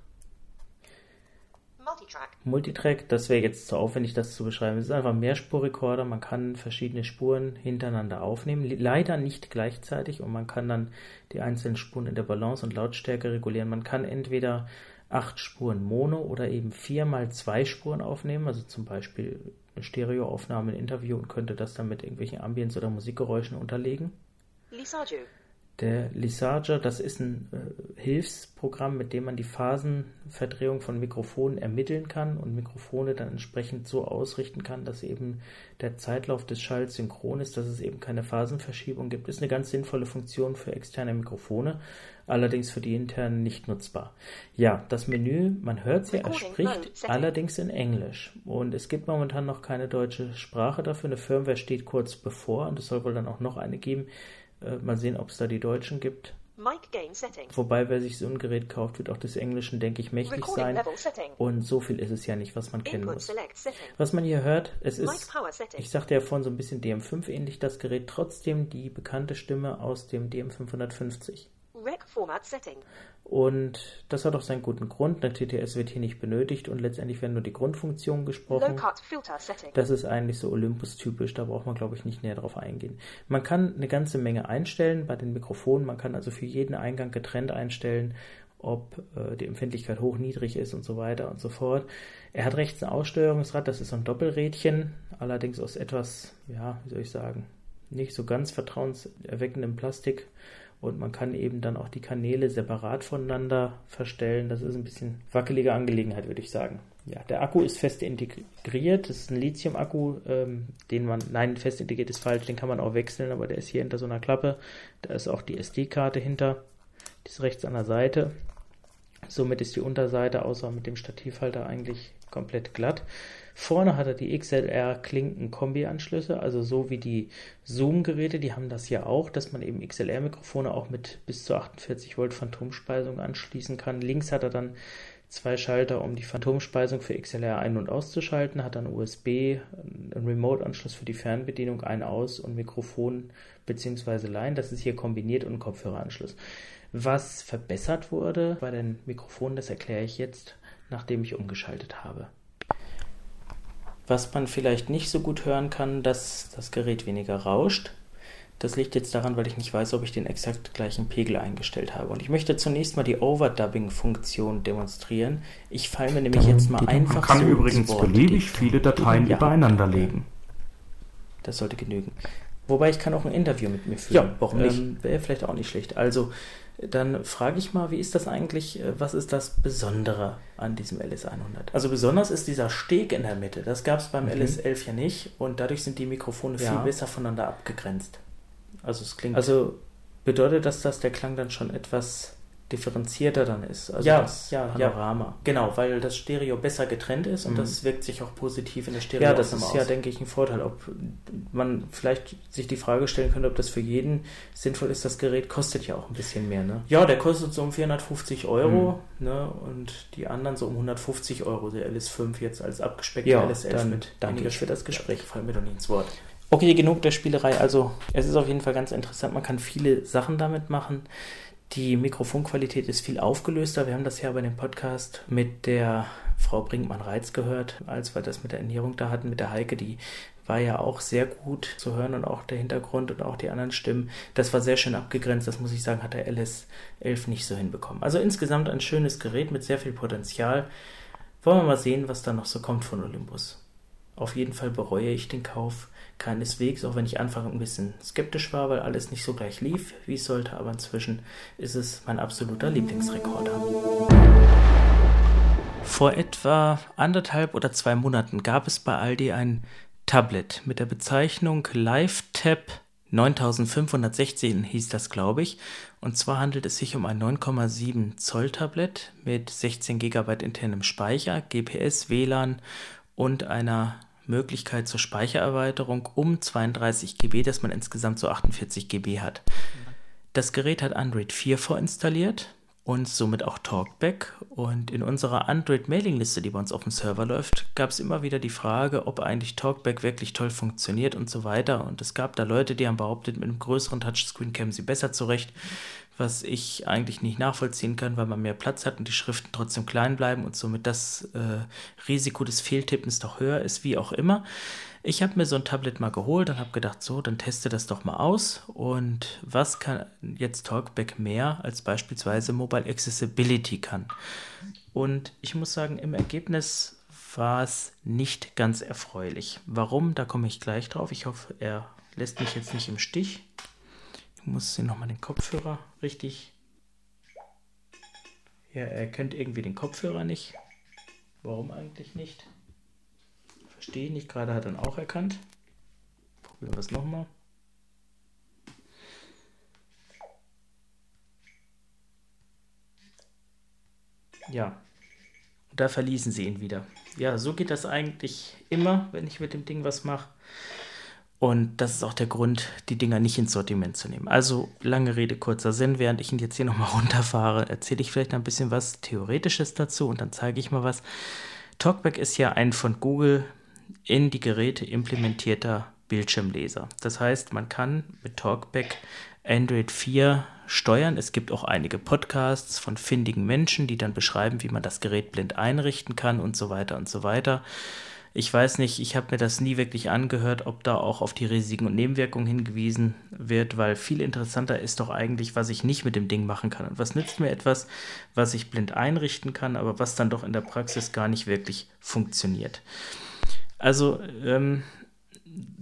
Multitrack. Multitrack, das wäre jetzt zu aufwendig, das zu beschreiben. Es ist einfach ein Mehrspurrekorder, man kann verschiedene Spuren hintereinander aufnehmen, leider nicht gleichzeitig und man kann dann die einzelnen Spuren in der Balance und Lautstärke regulieren. Man kann entweder acht Spuren Mono oder eben vier mal zwei Spuren aufnehmen, also zum Beispiel eine Stereoaufnahme, ein Interview und könnte das dann mit irgendwelchen Ambience- oder Musikgeräuschen unterlegen. Lisarjo. Der Lisarger, das ist ein äh, Hilfsprogramm, mit dem man die Phasenverdrehung von Mikrofonen ermitteln kann und Mikrofone dann entsprechend so ausrichten kann, dass eben der Zeitlauf des Schalls synchron ist, dass es eben keine Phasenverschiebung gibt. Ist eine ganz sinnvolle Funktion für externe Mikrofone, allerdings für die internen nicht nutzbar. Ja, das Menü, man hört sie, er spricht allerdings in Englisch und es gibt momentan noch keine deutsche Sprache dafür. Eine Firmware steht kurz bevor und es soll wohl dann auch noch eine geben äh, mal sehen, ob es da die Deutschen gibt. Wobei, wer sich so ein Gerät kauft, wird auch des Englischen, denke ich, mächtig sein. Und so viel ist es ja nicht, was man kennen muss. Was man hier hört, es ist, ich sagte ja vorhin so ein bisschen DM5 ähnlich, das Gerät, trotzdem die bekannte Stimme aus dem DM550. Und das hat auch seinen guten Grund. Eine TTS wird hier nicht benötigt und letztendlich werden nur die Grundfunktionen gesprochen. Das ist eigentlich so Olympus-typisch, da braucht man, glaube ich, nicht näher drauf eingehen. Man kann eine ganze Menge einstellen bei den Mikrofonen. Man kann also für jeden Eingang getrennt einstellen, ob äh, die Empfindlichkeit hoch, niedrig ist und so weiter und so fort. Er hat rechts ein Aussteuerungsrad, das ist so ein Doppelrädchen, allerdings aus etwas, ja, wie soll ich sagen, nicht so ganz vertrauenserweckendem Plastik und man kann eben dann auch die Kanäle separat voneinander verstellen. Das ist ein bisschen wackelige Angelegenheit, würde ich sagen. Ja, der Akku ist fest integriert. Das ist ein Lithium-Akku, ähm, den man, nein, fest integriert ist falsch, den kann man auch wechseln, aber der ist hier hinter so einer Klappe. Da ist auch die SD-Karte hinter. Die ist rechts an der Seite. Somit ist die Unterseite außer mit dem Stativhalter eigentlich komplett glatt. Vorne hat er die XLR-Klinken-Kombi-Anschlüsse, also so wie die Zoom-Geräte, die haben das ja auch, dass man eben XLR-Mikrofone auch mit bis zu 48 Volt Phantomspeisung anschließen kann. Links hat er dann zwei Schalter, um die Phantomspeisung für XLR ein- und auszuschalten, hat dann USB, einen Remote-Anschluss für die Fernbedienung, ein Aus- und Mikrofon bzw. Line. Das ist hier kombiniert und Kopfhöreranschluss. Was verbessert wurde bei den Mikrofonen, das erkläre ich jetzt, nachdem ich umgeschaltet habe. Was man vielleicht nicht so gut hören kann, dass das Gerät weniger rauscht. Das liegt jetzt daran, weil ich nicht weiß, ob ich den exakt gleichen Pegel eingestellt habe. Und ich möchte zunächst mal die Overdubbing-Funktion demonstrieren. Ich falle mir nämlich jetzt mal einfach. Man kann so übrigens beliebig viele Dateien ja. übereinander legen. Das sollte genügen. Wobei ich kann auch ein Interview mit mir führen. Ja, warum nicht? Ähm, Wäre vielleicht auch nicht schlecht. Also, dann frage ich mal, wie ist das eigentlich, äh, was ist das Besondere an diesem LS100? Also besonders ist dieser Steg in der Mitte. Das gab es beim mhm. LS11 ja nicht und dadurch sind die Mikrofone ja. viel besser voneinander abgegrenzt. Also es klingt. Also bedeutet das, dass der Klang dann schon etwas differenzierter dann ist. Also ja, das ja, Panorama. Ja. Genau, weil das Stereo besser getrennt ist und mhm. das wirkt sich auch positiv in der Stereo Ja, das ist aus. ja, denke ich, ein Vorteil. Ob man vielleicht sich die Frage stellen könnte, ob das für jeden sinnvoll ist. Das Gerät kostet ja auch ein bisschen mehr, ne? Ja, der kostet so um 450 Euro, mhm. ne? Und die anderen so um 150 Euro. Der LS5 jetzt als abgespeckter ja, LS11 dann, mit. Danke für das Gespräch. Ja, fallen mir doch nicht ins Wort. Okay, genug der Spielerei. Also, es ist auf jeden Fall ganz interessant. Man kann viele Sachen damit machen. Die Mikrofonqualität ist viel aufgelöster. Wir haben das ja bei dem Podcast mit der Frau Brinkmann-Reitz gehört, als wir das mit der Ernährung da hatten, mit der Heike, die war ja auch sehr gut zu hören und auch der Hintergrund und auch die anderen Stimmen. Das war sehr schön abgegrenzt, das muss ich sagen, hat der LS11 nicht so hinbekommen. Also insgesamt ein schönes Gerät mit sehr viel Potenzial. Wollen wir mal sehen, was da noch so kommt von Olympus. Auf jeden Fall bereue ich den Kauf keineswegs, auch wenn ich anfangs ein bisschen skeptisch war, weil alles nicht so gleich lief, wie es sollte, aber inzwischen ist es mein absoluter Lieblingsrekorder. Vor etwa anderthalb oder zwei Monaten gab es bei Aldi ein Tablet mit der Bezeichnung LiveTab 9516 hieß das, glaube ich. Und zwar handelt es sich um ein 9,7 Zoll Tablet mit 16 GB internem Speicher, GPS, WLAN und einer Möglichkeit zur Speichererweiterung um 32 GB, dass man insgesamt so 48 GB hat. Das Gerät hat Android 4 vorinstalliert und somit auch Talkback. Und in unserer Android-Mailing-Liste, die bei uns auf dem Server läuft, gab es immer wieder die Frage, ob eigentlich Talkback wirklich toll funktioniert und so weiter. Und es gab da Leute, die haben behauptet, mit einem größeren Touchscreen kämen sie besser zurecht, was ich eigentlich nicht nachvollziehen kann, weil man mehr Platz hat und die Schriften trotzdem klein bleiben und somit das äh, Risiko des Fehltippens doch höher ist, wie auch immer. Ich habe mir so ein Tablet mal geholt und habe gedacht, so, dann teste das doch mal aus. Und was kann jetzt Talkback mehr als beispielsweise Mobile Accessibility kann? Und ich muss sagen, im Ergebnis war es nicht ganz erfreulich. Warum? Da komme ich gleich drauf. Ich hoffe, er lässt mich jetzt nicht im Stich. Ich muss hier nochmal den Kopfhörer richtig. Ja, er erkennt irgendwie den Kopfhörer nicht. Warum eigentlich nicht? Verstehe nicht, gerade hat er auch erkannt. Probieren wir es nochmal. Ja, und da verließen sie ihn wieder. Ja, so geht das eigentlich immer, wenn ich mit dem Ding was mache. Und das ist auch der Grund, die Dinger nicht ins Sortiment zu nehmen. Also lange Rede, kurzer Sinn. Während ich ihn jetzt hier nochmal [LAUGHS] runterfahre, erzähle ich vielleicht ein bisschen was Theoretisches dazu und dann zeige ich mal was. Talkback ist ja ein von Google in die Geräte implementierter Bildschirmleser. Das heißt, man kann mit Talkback Android 4 steuern. Es gibt auch einige Podcasts von findigen Menschen, die dann beschreiben, wie man das Gerät blind einrichten kann und so weiter und so weiter. Ich weiß nicht, ich habe mir das nie wirklich angehört, ob da auch auf die Risiken und Nebenwirkungen hingewiesen wird, weil viel interessanter ist doch eigentlich, was ich nicht mit dem Ding machen kann. Und was nützt mir etwas, was ich blind einrichten kann, aber was dann doch in der Praxis gar nicht wirklich funktioniert. Also ähm,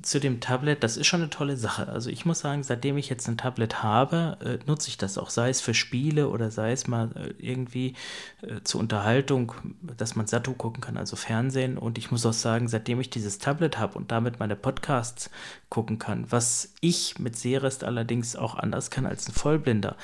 zu dem Tablet, das ist schon eine tolle Sache. Also ich muss sagen, seitdem ich jetzt ein Tablet habe, äh, nutze ich das auch, sei es für Spiele oder sei es mal äh, irgendwie äh, zur Unterhaltung, dass man Satu gucken kann, also Fernsehen. Und ich muss auch sagen, seitdem ich dieses Tablet habe und damit meine Podcasts gucken kann, was ich mit Serest allerdings auch anders kann als ein Vollblinder,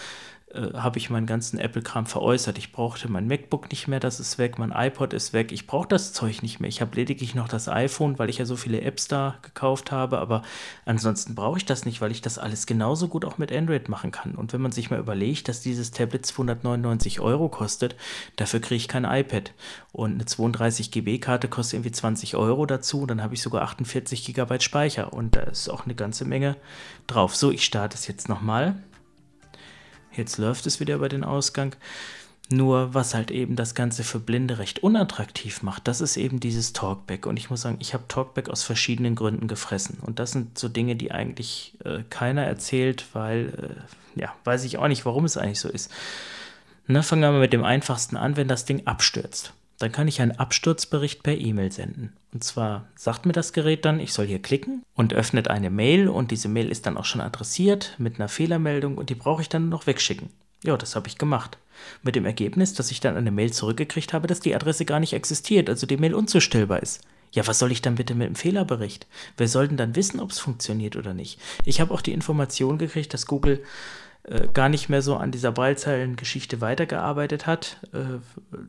äh, habe ich meinen ganzen Apple-Kram veräußert. Ich brauchte mein MacBook nicht mehr, das ist weg, mein iPod ist weg. Ich brauche das Zeug nicht mehr. Ich habe lediglich noch das iPhone, weil ich ja so viele Apps da gekauft habe, aber ansonsten brauche ich das nicht, weil ich das alles genauso gut auch mit Android machen kann. Und wenn man sich mal überlegt, dass dieses Tablet 299 Euro kostet, dafür kriege ich kein iPad. Und eine 32 GB-Karte kostet irgendwie 20 Euro dazu, dann habe ich sogar 48 GB Speicher und da ist auch eine ganze Menge drauf. So, ich starte es jetzt nochmal. Jetzt läuft es wieder über den Ausgang. Nur was halt eben das Ganze für Blinde recht unattraktiv macht, das ist eben dieses Talkback. Und ich muss sagen, ich habe Talkback aus verschiedenen Gründen gefressen. Und das sind so Dinge, die eigentlich äh, keiner erzählt, weil, äh, ja, weiß ich auch nicht, warum es eigentlich so ist. Na, fangen wir mal mit dem einfachsten an, wenn das Ding abstürzt. Dann kann ich einen Absturzbericht per E-Mail senden. Und zwar sagt mir das Gerät dann, ich soll hier klicken und öffnet eine Mail und diese Mail ist dann auch schon adressiert mit einer Fehlermeldung und die brauche ich dann noch wegschicken. Ja, das habe ich gemacht. Mit dem Ergebnis, dass ich dann eine Mail zurückgekriegt habe, dass die Adresse gar nicht existiert, also die Mail unzustellbar ist. Ja, was soll ich dann bitte mit dem Fehlerbericht? Wer soll denn dann wissen, ob es funktioniert oder nicht? Ich habe auch die Information gekriegt, dass Google äh, gar nicht mehr so an dieser Braillezeilen-Geschichte weitergearbeitet hat, äh,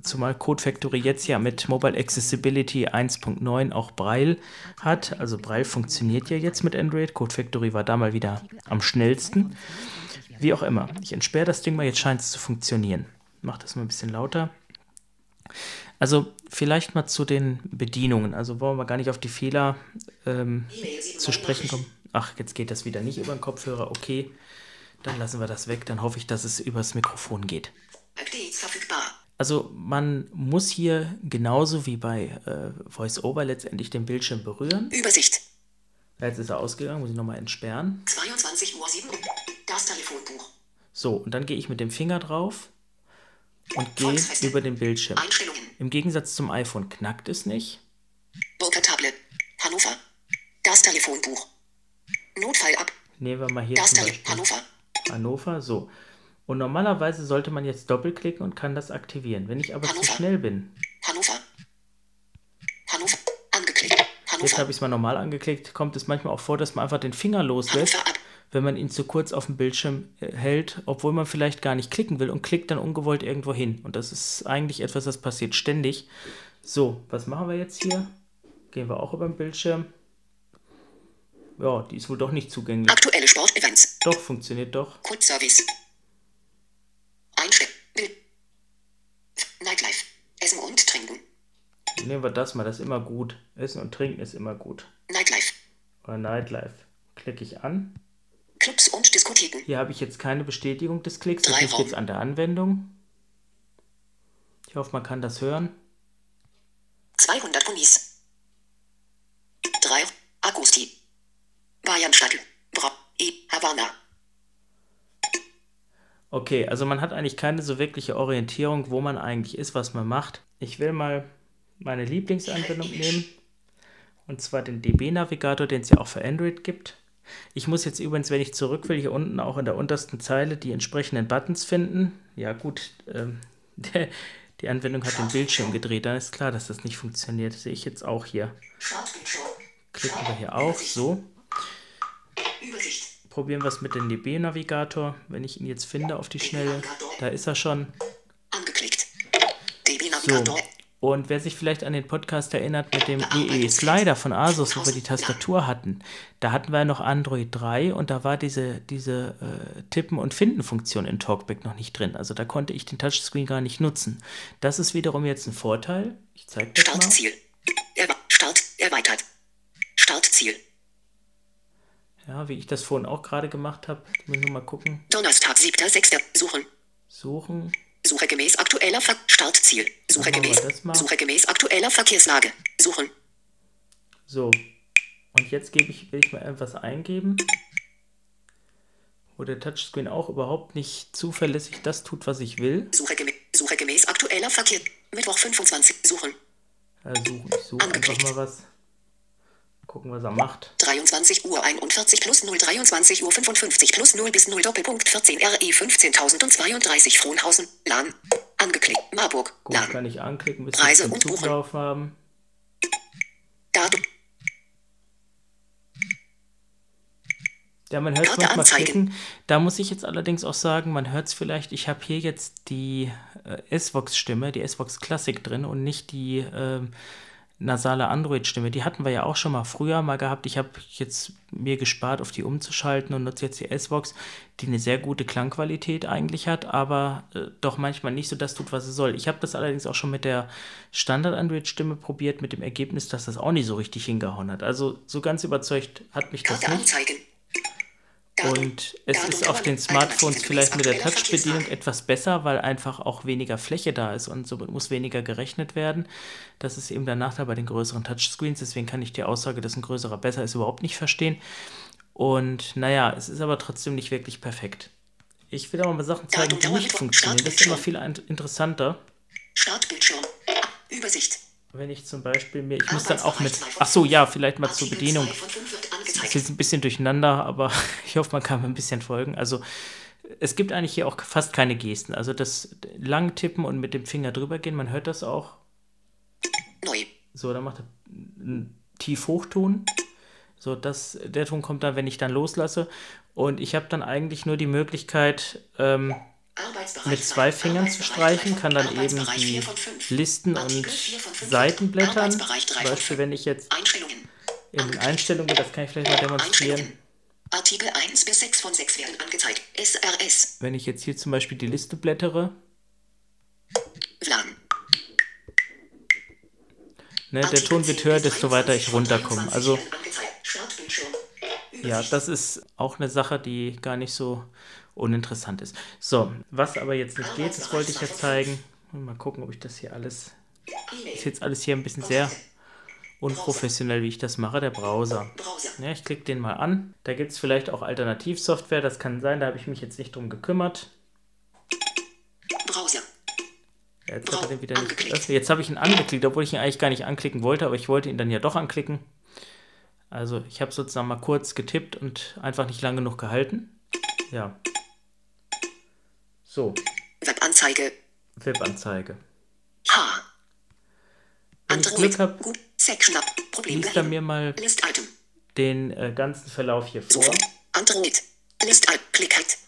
zumal Code Factory jetzt ja mit Mobile Accessibility 1.9 auch Braille hat. Also Braille funktioniert ja jetzt mit Android. Code Factory war da mal wieder am schnellsten. Wie auch immer. Ich entsperre das Ding mal, jetzt scheint es zu funktionieren. Mach das mal ein bisschen lauter. Also vielleicht mal zu den Bedienungen. Also wollen wir gar nicht auf die Fehler ähm, zu sprechen kommen. Ach, jetzt geht das wieder nicht über den Kopfhörer. Okay. Dann lassen wir das weg. Dann hoffe ich, dass es übers Mikrofon geht. Also man muss hier genauso wie bei äh, VoiceOver letztendlich den Bildschirm berühren. Übersicht. Jetzt ist er ausgegangen, muss ich nochmal entsperren. 22 Uhr 7. Das Telefonbuch. So, und dann gehe ich mit dem Finger drauf und gehe über den Bildschirm. Einstellungen. Im Gegensatz zum iPhone knackt es nicht. Burger Tablet. Hannover. Das Telefonbuch. Notfall ab. Nehmen wir mal hier Das Hannover. Hannover. So. Und normalerweise sollte man jetzt doppelklicken und kann das aktivieren. Wenn ich aber zu Hannover. schnell bin, Hannover. Hannover. Angeklickt. jetzt Hannover. habe ich es mal normal angeklickt, kommt es manchmal auch vor, dass man einfach den Finger loslässt. Wenn man ihn zu kurz auf dem Bildschirm äh, hält, obwohl man vielleicht gar nicht klicken will und klickt dann ungewollt irgendwo hin. Und das ist eigentlich etwas, das passiert ständig. So, was machen wir jetzt hier? Gehen wir auch über den Bildschirm. Ja, die ist wohl doch nicht zugänglich. Aktuelle Sportevents. Doch, funktioniert doch. Kurzservice. Einstell. Bild. Nightlife. Essen und trinken. Nehmen wir das mal, das ist immer gut. Essen und Trinken ist immer gut. Nightlife. Oder Nightlife. Klicke ich an. Clubs und Diskotheken. Hier habe ich jetzt keine Bestätigung des Klicks. Das liegt Raum. jetzt an der Anwendung. Ich hoffe, man kann das hören. 200 Unis. Havanna. Okay, also man hat eigentlich keine so wirkliche Orientierung, wo man eigentlich ist, was man macht. Ich will mal meine Lieblingsanwendung nehmen. Und zwar den DB-Navigator, den es ja auch für Android gibt. Ich muss jetzt übrigens, wenn ich zurück will, hier unten auch in der untersten Zeile die entsprechenden Buttons finden. Ja gut, ähm, [LAUGHS] der, die Anwendung hat den Bildschirm gedreht, dann ist klar, dass das nicht funktioniert. Das sehe ich jetzt auch hier. Klicken wir hier auf, so. Übersicht. Probieren wir es mit dem DB-Navigator. Wenn ich ihn jetzt finde auf die Schnelle, da ist er schon. Angeklickt. So. Und wer sich vielleicht an den Podcast erinnert mit dem EE Slider von Asus, wo wir die Tastatur hatten, da hatten wir noch Android 3 und da war diese, diese äh, Tippen- und Finden-Funktion in Talkback noch nicht drin. Also da konnte ich den Touchscreen gar nicht nutzen. Das ist wiederum jetzt ein Vorteil. Ich zeige das mal. Startziel. Erwe Start erweitert. Startziel. Ja, wie ich das vorhin auch gerade gemacht habe. Nur mal gucken. Donnerstag, 7.6. Suchen. Suchen. Suche gemäß aktueller Ver Startziel. Suche gemäß. Suche gemäß aktueller Verkehrslage. Suchen. So. Und jetzt gebe ich, will ich mal etwas eingeben, wo der Touchscreen auch überhaupt nicht zuverlässig das tut, was ich will. Suche, gemä Suche gemäß aktueller Verkehr. Mittwoch 25. Suchen. Ja. Ich suche einfach mal was. Gucken, was er macht. 23 Uhr 41 plus 0, 23 Uhr 55 plus 0 bis 0 Doppelpunkt 14 RE 15032 Frohnhausen. LAN. Angeklickt. Marburg. Gut, LAN. kann ich anklicken, bis Reise wir und buchen. Zuglauf haben. Datum. Ja, man hört es manchmal anzeigen. klicken. Da muss ich jetzt allerdings auch sagen, man hört es vielleicht, ich habe hier jetzt die äh, S-Vox-Stimme, die S-Vox Classic drin und nicht die ähm, nasale Android-Stimme. Die hatten wir ja auch schon mal früher mal gehabt. Ich habe jetzt mir gespart, auf die umzuschalten und nutze jetzt die S-Vox, die eine sehr gute Klangqualität eigentlich hat, aber äh, doch manchmal nicht so das tut, was es soll. Ich habe das allerdings auch schon mit der Standard-Android-Stimme probiert, mit dem Ergebnis, dass das auch nicht so richtig hingehauen hat. Also so ganz überzeugt hat mich das Karte nicht. anzeigen. Und es ist auf den Smartphones vielleicht mit der Touch-Bedienung etwas besser, weil einfach auch weniger Fläche da ist und somit muss weniger gerechnet werden. Das ist eben der Nachteil bei den größeren Touchscreens. Deswegen kann ich die Aussage, dass ein größerer besser ist, überhaupt nicht verstehen. Und naja, es ist aber trotzdem nicht wirklich perfekt. Ich will aber mal Sachen zeigen, die nicht funktionieren. Das ist immer viel interessanter. Startbildschirm. Übersicht. Wenn ich zum Beispiel mir, ich muss dann auch mit, ach so, ja, vielleicht mal zur Bedienung. 2 von 5 wird Es angezeigt. ist jetzt ein bisschen durcheinander, aber [LAUGHS] ich hoffe, man kann mir ein bisschen folgen. Also es gibt eigentlich hier auch fast keine Gesten. Also das lang tippen und mit dem Finger drüber gehen, man hört das auch. Neu. So, dann macht er einen Tief-Hochton. So, das, der Ton kommt dann, wenn ich dann loslasse. Und ich habe dann eigentlich nur die Möglichkeit, ähm, mit zwei. Fingern zu streichen, kann dann eben die. Listen und. Seiten blättern. Zum Beispiel, wenn ich jetzt Einstellungen. In den Einstellungen das kann ich vielleicht mal demonstrieren. Artikel 1 bis 6 von 6 werden angezeigt. SRS. Wenn ich jetzt hier zum Beispiel die Liste blättere, WLAN. ne, der Ton wird höher, desto weiter ich runterkomme. Also ja, das ist auch eine Sache, die gar nicht so uninteressant ist. So, was aber jetzt nicht geht, das wollte ich ja zeigen. Mal gucken, ob ich das hier alles. Ist jetzt alles hier ein bisschen sehr unprofessionell, wie ich das mache, der Browser. Ja, ich klicke den mal an. Da gibt es vielleicht auch Alternativsoftware, das kann sein, da habe ich mich jetzt nicht drum gekümmert. Browser. Ja, jetzt hat er den wieder nicht geöffnet. Jetzt habe ich ihn angeklickt, obwohl ich ihn eigentlich gar nicht anklicken wollte, aber ich wollte ihn dann ja doch anklicken. Also ich habe sozusagen mal kurz getippt und einfach nicht lang genug gehalten. Ja. So, Webanzeige. Webanzeige. H. Wenn ich. Glück habe. Section. Problem liest er mir mal den äh, ganzen Verlauf hier vor. Android. List Item. Klickheit.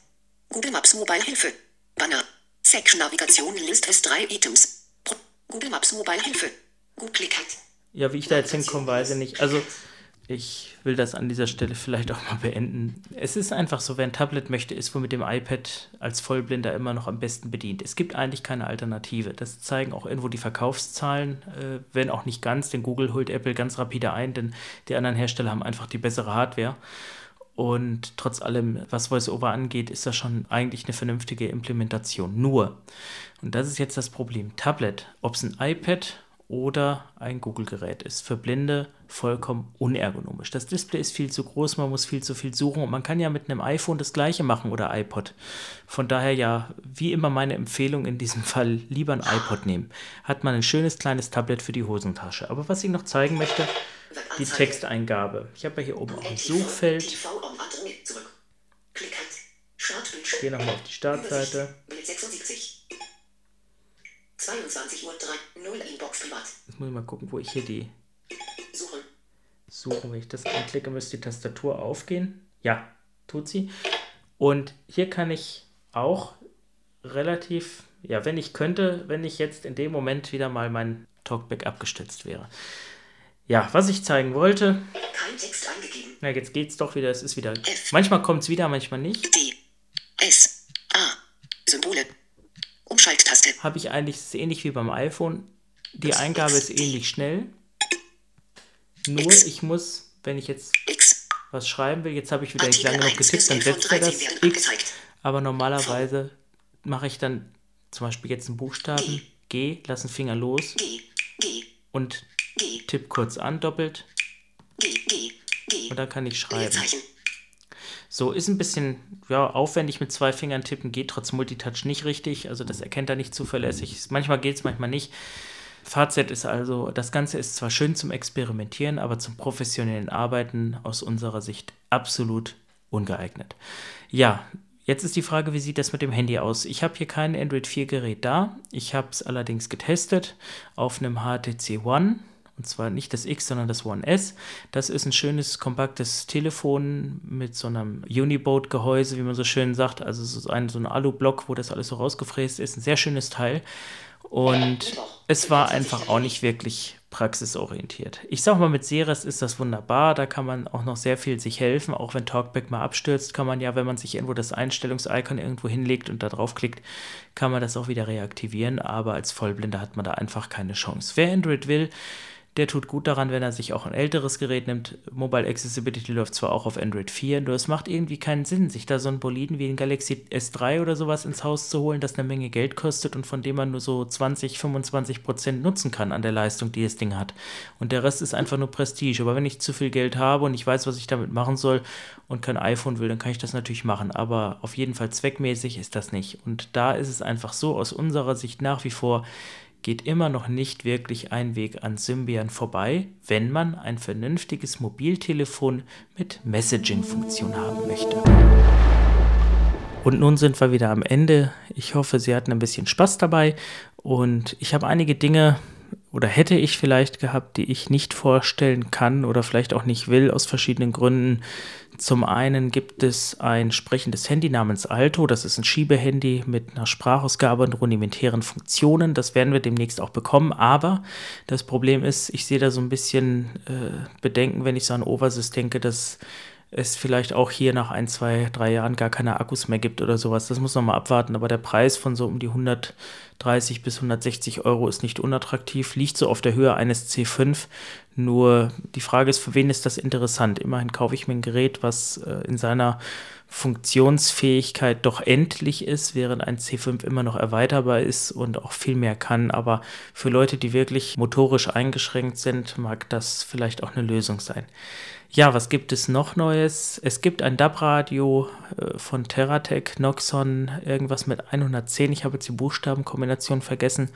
Google Maps Mobile Hilfe. Banner. Section Navigation List S3 Items. Pro Google Maps Mobile Hilfe. Gut Klickheit. Ja, wie ich da jetzt hinkomme, weiß ich nicht. Also ich will das an dieser Stelle vielleicht auch mal beenden. Es ist einfach so, wer ein Tablet möchte, ist wohl mit dem iPad als Vollblinder immer noch am besten bedient. Es gibt eigentlich keine Alternative. Das zeigen auch irgendwo die Verkaufszahlen, äh, wenn auch nicht ganz, denn Google holt Apple ganz rapide ein, denn die anderen Hersteller haben einfach die bessere Hardware. Und trotz allem, was VoiceOver angeht, ist das schon eigentlich eine vernünftige Implementation. Nur, und das ist jetzt das Problem, Tablet, ob es ein iPad oder ein Google-Gerät ist. Für Blinde vollkommen unergonomisch. Das Display ist viel zu groß, man muss viel zu viel suchen und man kann ja mit einem iPhone das gleiche machen oder iPod. Von daher ja, wie immer meine Empfehlung in diesem Fall, lieber ein iPod nehmen. Hat man ein schönes kleines Tablet für die Hosentasche. Aber was ich noch zeigen möchte, die Texteingabe. Ich habe ja hier oben auch ein Suchfeld. Gehe nochmal auf die Startseite. 22 Uhr 3, 0 Inbox privat. Jetzt muss ich mal gucken, wo ich hier die Suchen. Suchen, wenn ich das anklicke, müsste die Tastatur aufgehen. Ja, tut sie. Und hier kann ich auch relativ, ja, wenn ich könnte, wenn ich jetzt in dem Moment wieder mal mein Talkback abgestützt wäre. Ja, was ich zeigen wollte. Kein Text eingegeben. Na, jetzt geht's doch wieder, es ist wieder. F. Manchmal kommt es wieder, manchmal nicht. D. S. A. Symbole. Umschalttaste. Habe ich eigentlich, ist ähnlich wie beim iPhone. Die X, Eingabe X, ist ähnlich schnell. Nur X. ich muss, wenn ich jetzt was schreiben will, jetzt habe ich wieder nicht lange noch getippt, dann setzt er das X. Aber normalerweise mache ich dann zum Beispiel jetzt einen Buchstaben G, G lass den Finger los und tipp kurz an, doppelt. Und dann kann ich schreiben. So, ist ein bisschen ja, aufwendig mit zwei Fingern tippen, geht trotz Multitouch nicht richtig. Also das erkennt er nicht zuverlässig. Manchmal geht es, manchmal nicht. Fazit ist also, das Ganze ist zwar schön zum Experimentieren, aber zum professionellen Arbeiten aus unserer Sicht absolut ungeeignet. Ja, jetzt ist die Frage, wie sieht das mit dem Handy aus? Ich habe hier kein Android 4 Gerät da. Ich habe es allerdings getestet auf einem HTC One und zwar nicht das X, sondern das One S. Das ist ein schönes, kompaktes Telefon mit so einem Uniboat-Gehäuse, wie man so schön sagt. Also so ein, so ein Alu-Block, wo das alles so rausgefräst ist. Ein sehr schönes Teil. Und es war einfach auch nicht wirklich praxisorientiert. Ich sag mal, mit Ceres ist das wunderbar, da kann man auch noch sehr viel sich helfen, auch wenn Talkback mal abstürzt, kann man ja, wenn man sich irgendwo das Einstellungs-Icon irgendwo hinlegt und da draufklickt, kann man das auch wieder reaktivieren, aber als Vollblinder hat man da einfach keine Chance. Wer Android will, der tut gut daran, wenn er sich auch ein älteres Gerät nimmt. Mobile Accessibility läuft zwar auch auf Android 4, nur es macht irgendwie keinen Sinn, sich da so einen Boliden wie ein Galaxy S3 oder sowas ins Haus zu holen, das eine Menge Geld kostet und von dem man nur so 20, 25 Prozent nutzen kann an der Leistung, die das Ding hat. Und der Rest ist einfach nur Prestige. Aber wenn ich zu viel Geld habe und ich weiß, was ich damit machen soll und kein iPhone will, dann kann ich das natürlich machen. Aber auf jeden Fall zweckmäßig ist das nicht. Und da ist es einfach so aus unserer Sicht nach wie vor, geht immer noch nicht wirklich ein Weg an Symbian vorbei, wenn man ein vernünftiges Mobiltelefon mit Messaging-Funktion haben möchte. Und nun sind wir wieder am Ende. Ich hoffe, Sie hatten ein bisschen Spaß dabei und ich habe einige Dinge oder hätte ich vielleicht gehabt, die ich nicht vorstellen kann oder vielleicht auch nicht will aus verschiedenen Gründen. Zum einen gibt es ein sprechendes Handy namens Alto. Das ist ein Schiebehandy mit einer Sprachausgabe und rudimentären Funktionen. Das werden wir demnächst auch bekommen. Aber das Problem ist, ich sehe da so ein bisschen äh, Bedenken, wenn ich so an Oversys denke, dass es vielleicht auch hier nach ein, zwei, drei Jahren gar keine Akkus mehr gibt oder sowas. Das muss man mal abwarten. Aber der Preis von so um die 130 bis 160 Euro ist nicht unattraktiv, liegt so auf der Höhe eines C5. Nur die Frage ist, für wen ist das interessant? Immerhin kaufe ich mir ein Gerät, was äh, in seiner Funktionsfähigkeit doch endlich ist, während ein C5 immer noch erweiterbar ist und auch viel mehr kann. Aber für Leute, die wirklich motorisch eingeschränkt sind, mag das vielleicht auch eine Lösung sein. Ja, was gibt es noch Neues? Es gibt ein DAB-Radio äh, von Terratec, Noxon, irgendwas mit 110. Ich habe jetzt die Buchstabenkombination vergessen.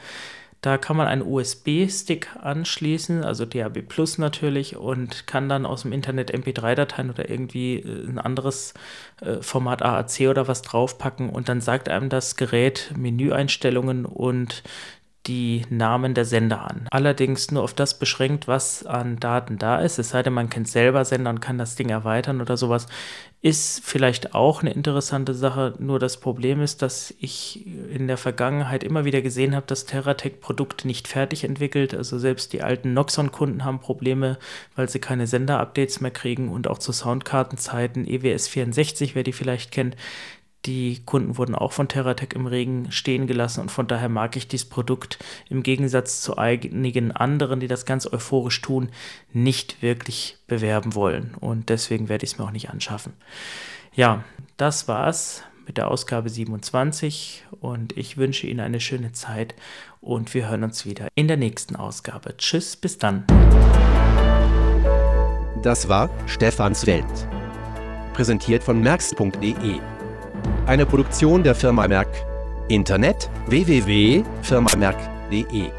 Da kann man einen USB-Stick anschließen, also DAB Plus natürlich, und kann dann aus dem Internet MP3-Dateien oder irgendwie äh, ein anderes äh, Format AAC oder was draufpacken und dann sagt einem das Gerät Menüeinstellungen und die Namen der Sender an. Allerdings nur auf das beschränkt, was an Daten da ist. Es sei denn, man kennt selber Sender und kann das Ding erweitern oder sowas. Ist vielleicht auch eine interessante Sache. Nur das Problem ist, dass ich in der Vergangenheit immer wieder gesehen habe, dass Terratec Produkte nicht fertig entwickelt. Also selbst die alten Noxon-Kunden haben Probleme, weil sie keine Sender-Updates mehr kriegen und auch zu Soundkartenzeiten EWS 64, wer die vielleicht kennt, die Kunden wurden auch von Terratec im Regen stehen gelassen und von daher mag ich dieses Produkt im Gegensatz zu einigen anderen, die das ganz euphorisch tun, nicht wirklich bewerben wollen. Und deswegen werde ich es mir auch nicht anschaffen. Ja, das war's mit der Ausgabe 27 und ich wünsche Ihnen eine schöne Zeit und wir hören uns wieder in der nächsten Ausgabe. Tschüss, bis dann. Das war Stefans Welt. Präsentiert von merx.de. Eine Produktion der Firma Merck. Internet www.firmamerk.de